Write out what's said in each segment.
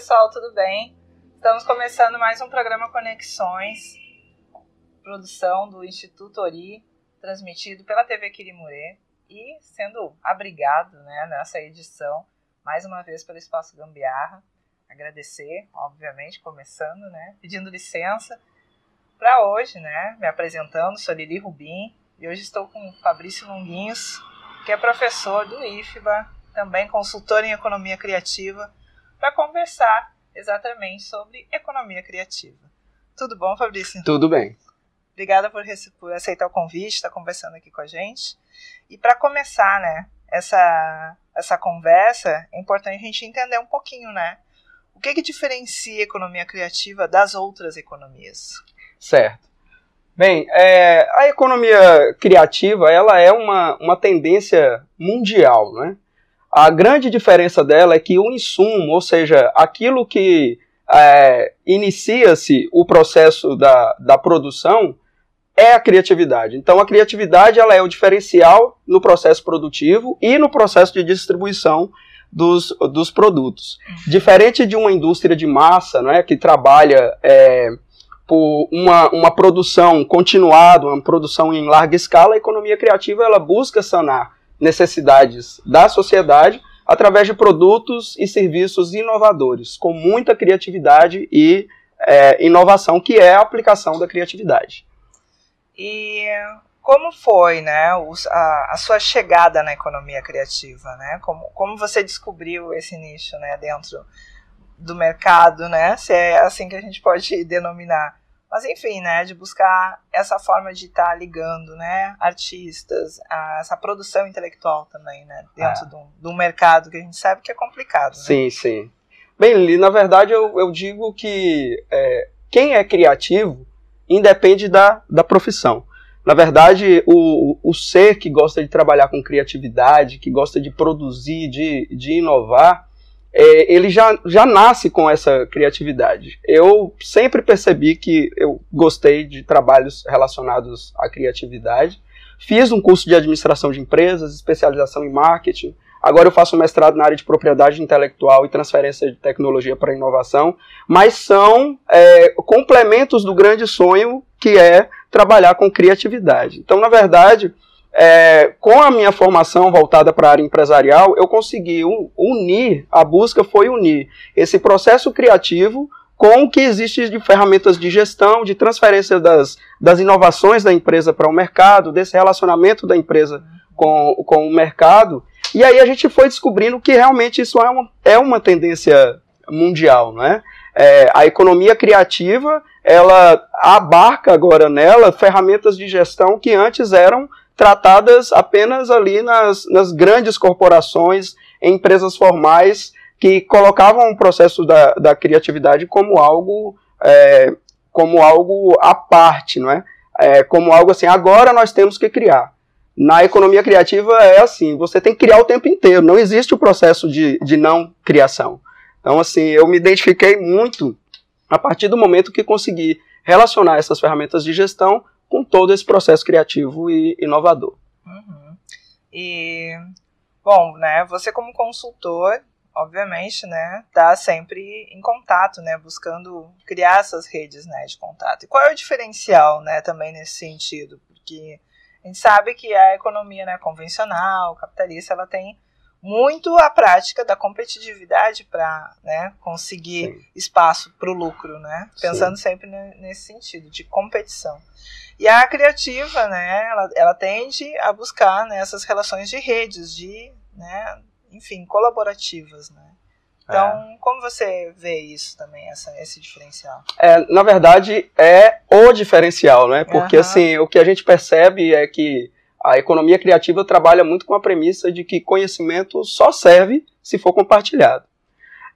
pessoal, tudo bem? Estamos começando mais um programa Conexões, produção do Instituto Ori, transmitido pela TV Quirimurê e sendo abrigado né, nessa edição, mais uma vez pelo Espaço Gambiarra. Agradecer, obviamente, começando, né, pedindo licença para hoje, né, me apresentando, sou Lili Rubim e hoje estou com Fabrício Longuinhos, que é professor do IFBA, também consultor em economia criativa para conversar exatamente sobre economia criativa. Tudo bom, Fabrício? Tudo bem. Obrigada por, por aceitar o convite, estar tá conversando aqui com a gente. E para começar, né, essa, essa conversa, é importante a gente entender um pouquinho, né, o que, que diferencia a economia criativa das outras economias. Certo. Bem, é, a economia criativa ela é uma, uma tendência mundial, né? A grande diferença dela é que o insumo, ou seja, aquilo que é, inicia-se o processo da, da produção, é a criatividade. Então, a criatividade ela é o diferencial no processo produtivo e no processo de distribuição dos, dos produtos. Diferente de uma indústria de massa, né, que trabalha é, por uma, uma produção continuada, uma produção em larga escala, a economia criativa ela busca sanar necessidades da sociedade através de produtos e serviços inovadores, com muita criatividade e é, inovação, que é a aplicação da criatividade. E como foi né, a, a, sua chegada na economia criativa? Né? Como, como você descobriu esse nicho né, dentro do mercado, né? se é assim que a gente pode denominar? Mas enfim, né, de buscar essa forma de estar tá ligando, né, artistas, a essa produção intelectual também, né, dentro é. de um mercado que a gente sabe que é complicado. Né? Sim, sim. Bem, na verdade eu, eu digo que é, quem é criativo independe da, da profissão. Na verdade, o, o ser que gosta de trabalhar com criatividade, que gosta de produzir, de, de inovar, é, ele já, já nasce com essa criatividade. Eu sempre percebi que eu gostei de trabalhos relacionados à criatividade. Fiz um curso de administração de empresas, especialização em marketing. Agora eu faço um mestrado na área de propriedade intelectual e transferência de tecnologia para inovação, mas são é, complementos do grande sonho que é trabalhar com criatividade. Então, na verdade, é, com a minha formação voltada para a área empresarial, eu consegui unir, a busca foi unir esse processo criativo com o que existe de ferramentas de gestão, de transferência das, das inovações da empresa para o mercado, desse relacionamento da empresa com, com o mercado. E aí a gente foi descobrindo que realmente isso é uma, é uma tendência mundial, né? É, a economia criativa, ela abarca agora nela ferramentas de gestão que antes eram tratadas apenas ali nas, nas grandes corporações, em empresas formais, que colocavam o processo da, da criatividade como algo, é, como algo à parte, não é? é? Como algo assim, agora nós temos que criar. Na economia criativa é assim, você tem que criar o tempo inteiro, não existe o processo de, de não criação. Então, assim, eu me identifiquei muito a partir do momento que consegui relacionar essas ferramentas de gestão com todo esse processo criativo e inovador. Uhum. E, bom, né, você como consultor, obviamente, né, tá sempre em contato, né, buscando criar essas redes, né, de contato. E qual é o diferencial, né, também nesse sentido? Porque a gente sabe que a economia, né, convencional, capitalista, ela tem muito a prática da competitividade para né, conseguir Sim. espaço para o lucro, né? Pensando Sim. sempre nesse sentido de competição. E a criativa, né, ela, ela tende a buscar né, essas relações de redes, de, né, enfim, colaborativas, né? Então, é. como você vê isso também, essa, esse diferencial? É, na verdade, é o diferencial, né? Porque, uhum. assim, o que a gente percebe é que a economia criativa trabalha muito com a premissa de que conhecimento só serve se for compartilhado.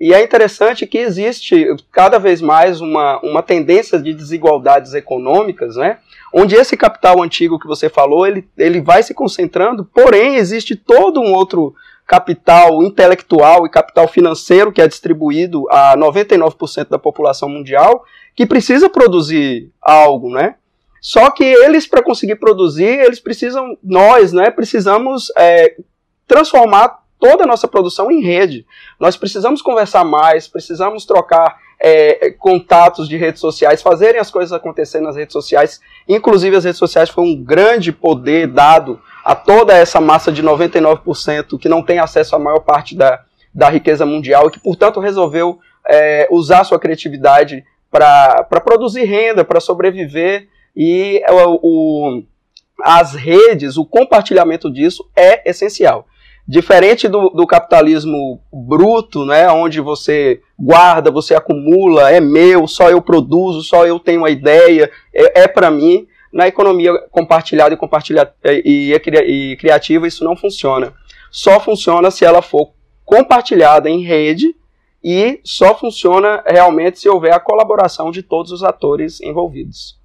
E é interessante que existe cada vez mais uma, uma tendência de desigualdades econômicas, né? onde esse capital antigo que você falou, ele, ele vai se concentrando, porém existe todo um outro capital intelectual e capital financeiro que é distribuído a 99% da população mundial, que precisa produzir algo, né? Só que eles, para conseguir produzir, eles precisam, nós, né, precisamos é, transformar toda a nossa produção em rede. Nós precisamos conversar mais, precisamos trocar é, contatos de redes sociais, fazerem as coisas acontecerem nas redes sociais. Inclusive, as redes sociais foi um grande poder dado a toda essa massa de 99% que não tem acesso à maior parte da, da riqueza mundial e que, portanto, resolveu é, usar sua criatividade para produzir renda, para sobreviver. E o, o, as redes, o compartilhamento disso é essencial. Diferente do, do, capitalismo bruto, né, onde você guarda, você acumula, é meu, só eu produzo, só eu tenho uma ideia, é, é para mim. Na economia compartilhada e, compartilha, e, e, e criativa, isso não funciona. Só funciona se ela for compartilhada em rede e só funciona realmente se houver a colaboração de todos os atores envolvidos.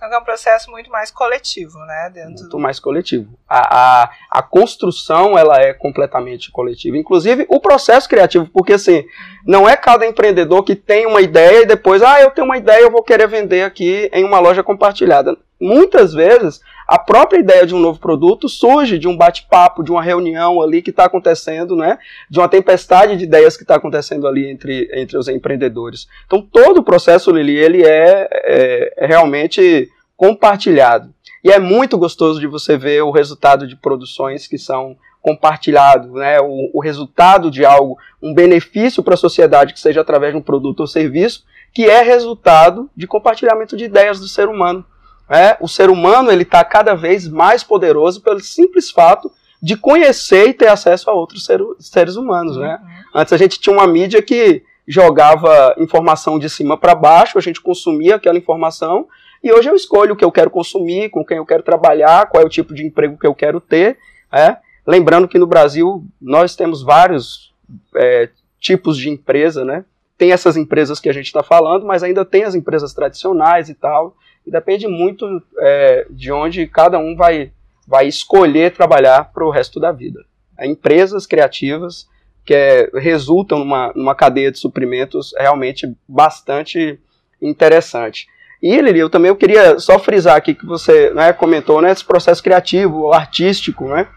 Então é um processo muito mais coletivo, né? Dentro muito mais coletivo. A, a, a, construção ela é completamente coletiva. Inclusive o processo criativo, porque assim, não é cada empreendedor que tem uma ideia e depois, ah, eu tenho uma ideia, eu vou querer vender aqui em uma loja compartilhada. Muitas vezes a própria ideia de um novo produto surge de um bate-papo, de uma reunião ali que está acontecendo, né? De uma tempestade de ideias que está acontecendo ali entre, entre os empreendedores. Então todo o processo, Lili, ele é, é, é realmente compartilhado. E é muito gostoso de você ver o resultado de produções que são compartilhados, né? O, o resultado de algo, um benefício para a sociedade que seja através de um produto ou serviço, que é resultado de compartilhamento de ideias do ser humano. É, o ser humano ele está cada vez mais poderoso pelo simples fato de conhecer e ter acesso a outros ser, seres humanos. Né? Uhum. Antes a gente tinha uma mídia que jogava informação de cima para baixo, a gente consumia aquela informação e hoje eu escolho o que eu quero consumir, com quem eu quero trabalhar, qual é o tipo de emprego que eu quero ter. É? Lembrando que no Brasil nós temos vários é, tipos de empresa, né? Tem essas empresas que a gente está falando, mas ainda tem as empresas tradicionais e tal. E depende muito é, de onde cada um vai, vai escolher trabalhar para o resto da vida. É, empresas criativas que é, resultam numa, numa cadeia de suprimentos realmente bastante interessante. E, Lili, eu também eu queria só frisar aqui que você né, comentou, né, esse processo criativo, artístico, né?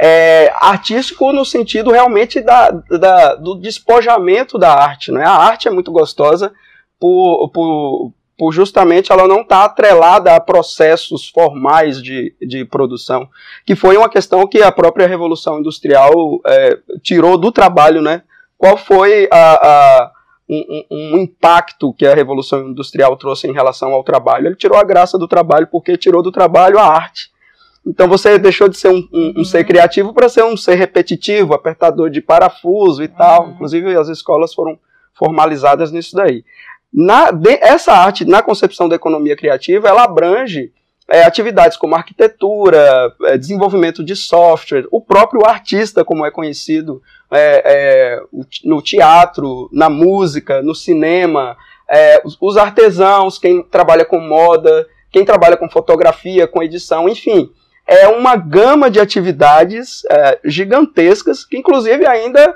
É, artístico no sentido realmente da, da, do despojamento da arte, né? A arte é muito gostosa por, por, por justamente ela não estar tá atrelada a processos formais de, de produção, que foi uma questão que a própria Revolução Industrial é, tirou do trabalho, né? Qual foi a, a um, um, impacto que a Revolução Industrial trouxe em relação ao trabalho. Ele tirou a graça do trabalho porque tirou do trabalho a arte. Então você deixou de ser um, um, um ser uhum. criativo para ser um ser repetitivo, apertador de parafuso e tal. Uhum. Inclusive as escolas foram formalizadas nisso daí. Na, de, essa arte, na concepção da economia criativa, ela abrange é, atividades como arquitetura, é, desenvolvimento de software, o próprio artista, como é conhecido é, é no teatro, na música, no cinema, é, os artesãos, quem trabalha com moda, quem trabalha com fotografia, com edição, enfim, é uma gama de atividades é, gigantescas que, inclusive, ainda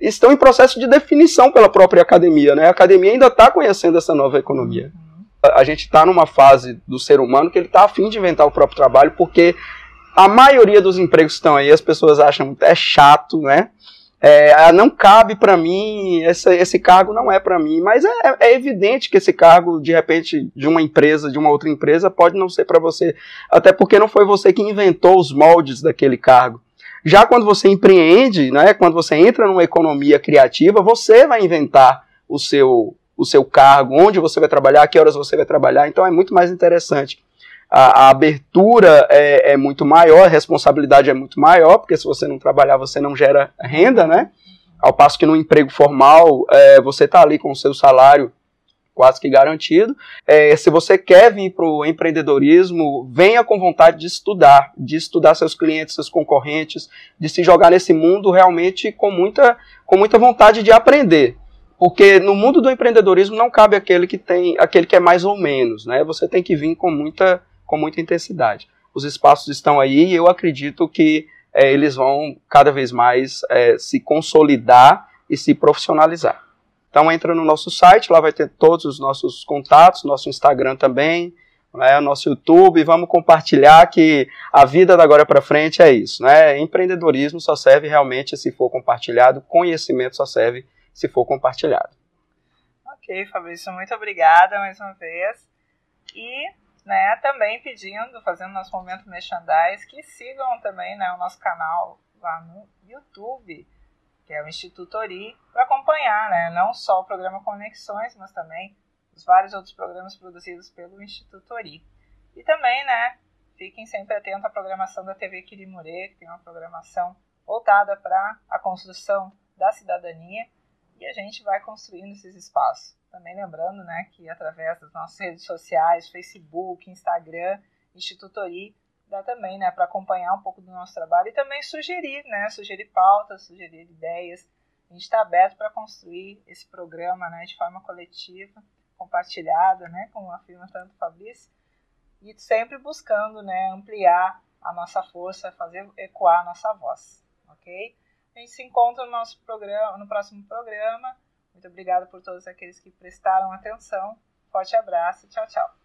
estão em processo de definição pela própria academia. Né? A academia ainda está conhecendo essa nova economia a gente está numa fase do ser humano que ele está afim de inventar o próprio trabalho, porque a maioria dos empregos que estão aí, as pessoas acham é chato, né? É, ah, não cabe para mim, esse, esse cargo não é para mim, mas é, é, evidente que esse cargo, de repente, de uma empresa, de uma outra empresa, pode não ser para você, até porque não foi você que inventou os moldes daquele cargo. Já quando você empreende, né, quando você entra numa economia criativa, você vai inventar o seu, o seu cargo, onde você vai trabalhar, que horas você vai trabalhar, então é muito mais interessante. A, a abertura é, é, muito maior, a responsabilidade é muito maior, porque se você não trabalhar, você não gera renda, né? Ao passo que no emprego formal, é, você está ali com o seu salário quase que garantido. É, se você quer vir para o empreendedorismo, venha com vontade de estudar, de estudar seus clientes, seus concorrentes, de se jogar nesse mundo realmente com muita, com muita vontade de aprender. Porque no mundo do empreendedorismo não cabe aquele que tem, aquele que é mais ou menos, né? Você tem que vir com muita, com muita intensidade. Os espaços estão aí e eu acredito que é, eles vão cada vez mais é, se consolidar e se profissionalizar. Então entra no nosso site, lá vai ter todos os nossos contatos, nosso Instagram também, né, nosso YouTube, vamos compartilhar que a vida da agora para frente é isso, né? Empreendedorismo só serve realmente se for compartilhado, conhecimento só serve se for compartilhado. Ok, Fabrício, muito obrigada mais uma vez. E né, também pedindo, fazendo nosso momento merchandise, que sigam também né, o nosso canal lá no YouTube, que é o Instituto Ori, para acompanhar né, não só o programa Conexões, mas também os vários outros programas produzidos pelo Instituto Ori. E também, né, fiquem sempre atentos à programação da TV Quirimurê, que tem uma programação voltada para a construção da cidadania, e a gente vai construindo esses espaços. Também lembrando, né, que através das nossas redes sociais, Facebook, Instagram, Instituto Ori, dá também, né, para acompanhar um pouco do nosso trabalho e também sugerir, né, sugerir pautas, sugerir ideias. A gente está aberto para construir esse programa, né, de forma coletiva compartilhada, né, como afirma tanto Fabrício, e sempre buscando, né, ampliar a nossa força, fazer ecoar a nossa voz, ok? A gente se encontra no nosso programa, no próximo programa. Muito obrigada por todos aqueles que prestaram atenção. Forte abraço, tchau, tchau.